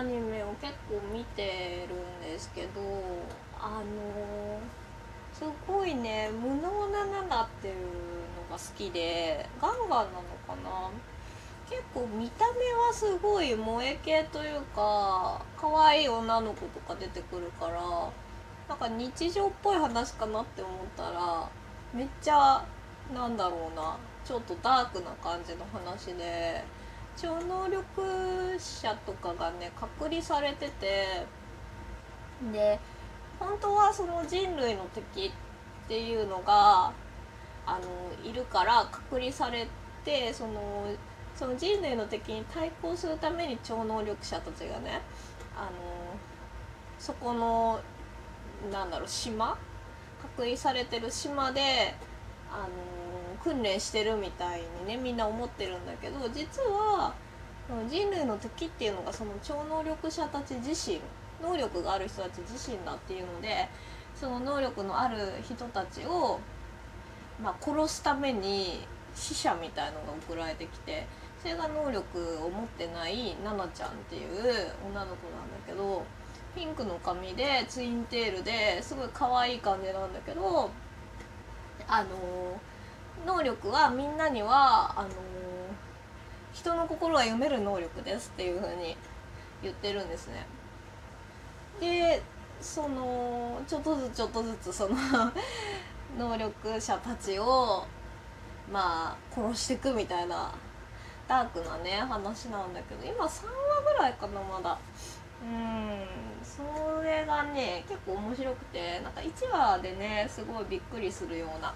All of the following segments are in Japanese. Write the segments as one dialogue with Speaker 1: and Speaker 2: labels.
Speaker 1: アニメを結構見てるんですけどあのすごいね無能な7っていうのが好きでガンガンなのかな？結構見た目はすごい萌え系というか可愛い女の子とか出てくるからなんか日常っぽい話かなって思ったらめっちゃなんだろうなちょっとダークな感じの話で超能力者とかがね隔離されててで本当はその人類の敵っていうのがあのいるから隔離されてそのその人類の敵に対抗するために超能力者たちがねあのそこのなんだろう島？隔離されてる島であの訓練してるみたいにねみんな思ってるんだけど実は人類の敵っていうのがその超能力者たち自身能力がある人たち自身だっていうのでその能力のある人たちを、まあ、殺すために死者みたいのが送られてきてそれが能力を持ってないナナちゃんっていう女の子なんだけどピンクの髪でツインテールですごい可愛い感じなんだけどあの能力はみんなにはあの人の心が読める能力ですっていう風に言ってるんですね。でそのちょっとずつちょっとずつその 能力者たちをまあ殺していくみたいなダークなね話なんだけど今3話ぐらいかなまだうんそれがね結構面白くてなんか1話でねすごいびっくりするような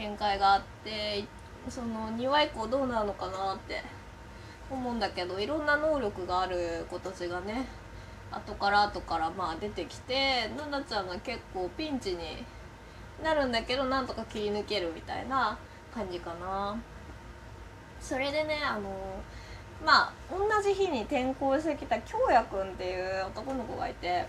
Speaker 1: 展開があってその2話以降どうなるのかなって思うんだけどいろんな能力がある子たちがね後から後からまあ出てきてナナちゃんが結構ピンチになるんだけどなんとか切り抜けるみたいな感じかな。それでねあのまあ同じ日に転校してきた京也くんっていう男の子がいて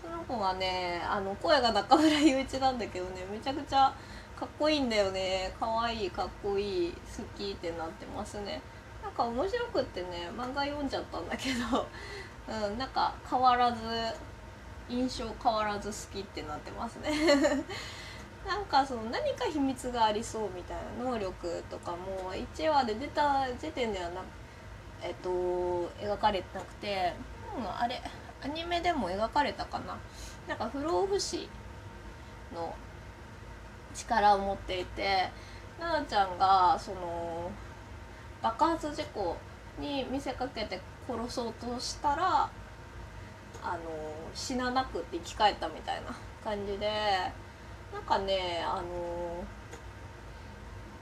Speaker 1: その子がねあの声が中村雄一なんだけどねめちゃくちゃかっこいいんだよね。かわいいかっこいい好きってなってますね。なんか面白くってね漫画読んじゃったんだけど、うん、なんか変わらず印象変わらず好きってなってますね。なんかその何か秘密がありそうみたいな能力とかも1話で出た時点ではな。えっと描かれてなくて、うん、あれアニメでも描かれたかな。なんか不老不死の力を持っていて奈々ちゃんがその爆発事故に見せかけて殺そうとしたらあの死ななくって生き返ったみたいな感じでなんかねあの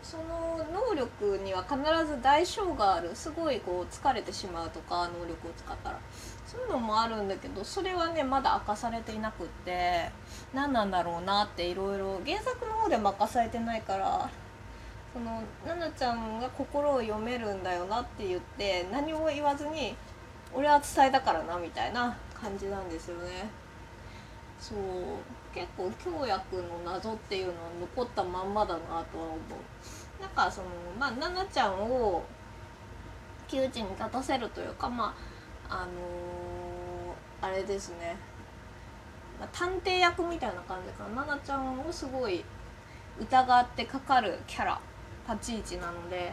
Speaker 1: その能力には必ず代償がある。すごいこう疲れてしまうとか能力を使ったら。そういうのもあるんだけどそれはねまだ明かされていなくって何なんだろうなっていろいろ原作の方でも明かされてないからその奈々ちゃんが心を読めるんだよなって言って何も言わずに俺は伝えたからなみたいな感じなんですよね。そう。結構京也くんの謎っていうのは残ったまんまだなとは思う。なんかそのまあ奈々ちゃんを窮地に立たせるというかまああのー、あれですね、まあ、探偵役みたいな感じかな。奈々ちゃんをすごい疑ってかかるキャラ立ち位置なので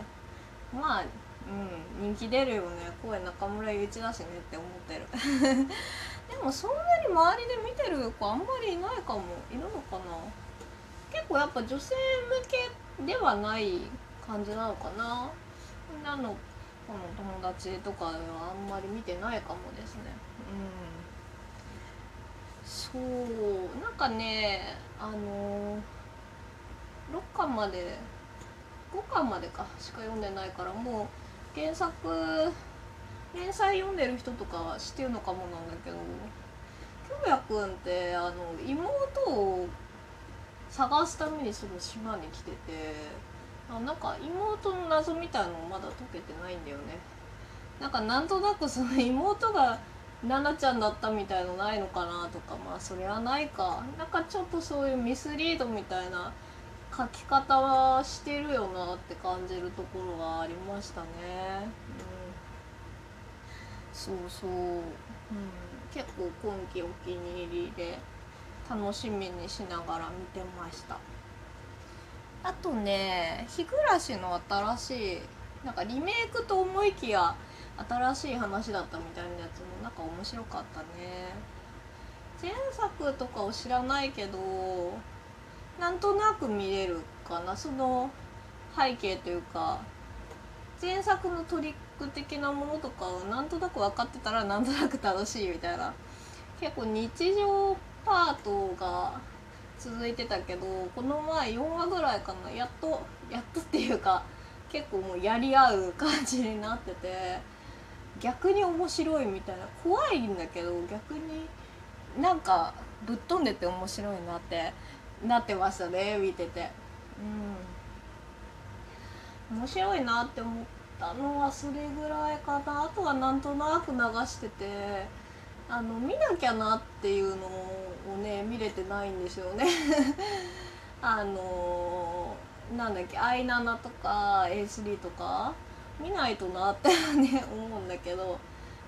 Speaker 1: まあうん人気出るよね。声中村雄一だしねって思ってる。でもそんなに周りで見てる子あんまりいないかも。いるのかな？結構やっぱ女性向けではない感じなのかな？女の子の友達とかはあんまり見てないかもですね。うん。そう。なんかねあの6巻まで5巻までかしか読んでないからもう原作載読んでる人とかは知ってるのかもなんだけど京也くんってあの妹を探すためにその島に来ててあなんか妹の謎みたいのまだ解けてないんだよね。なんかなんとなくその妹が奈々ちゃんだったみたいのないのかなとかまあそれはないか。なんかちょっとそういうミスリードみたいな書き方はしてるよなって感じるところがありましたね。うん。そうそう、うん、結構今季お気に入りで楽しみにしながら見てました。あとね日暮らしの新しいなんかリメイクと思いきや新しい話だったみたいなやつもなんか面白かったね。前作とかを知らないけどなんとなく見れるかな。その背景というか前作のトリック的なものとかをなんとなく分かってたらなんとなく楽しいみたいな。結構日常パートが続いてたけどこの前4話ぐらいかな。やっとやっとっていうか結構もうやり合う感じになってて逆に面白いみたいな。怖いんだけど逆になんかぶっ飛んでて面白いなってなってましたね見てて。うん。面白いなって思ったのはそれぐらいかな。あとはなんとなく流しててあの見なきゃなっていうのをね見れてないんですよね。あのなんだっけ i7 とか A3 とか見ないとなってね 思うんだけど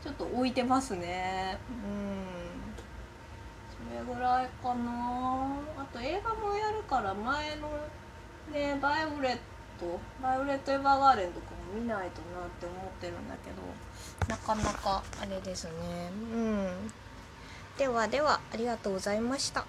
Speaker 1: ちょっと置いてますね。うん。それぐらいかな。あと映画もやるから前のねバイオレットバイオレット・エヴァーガーデンとかも見ないとなって思ってるんだけど。なかなかあれですね。うん。ではではありがとうございました。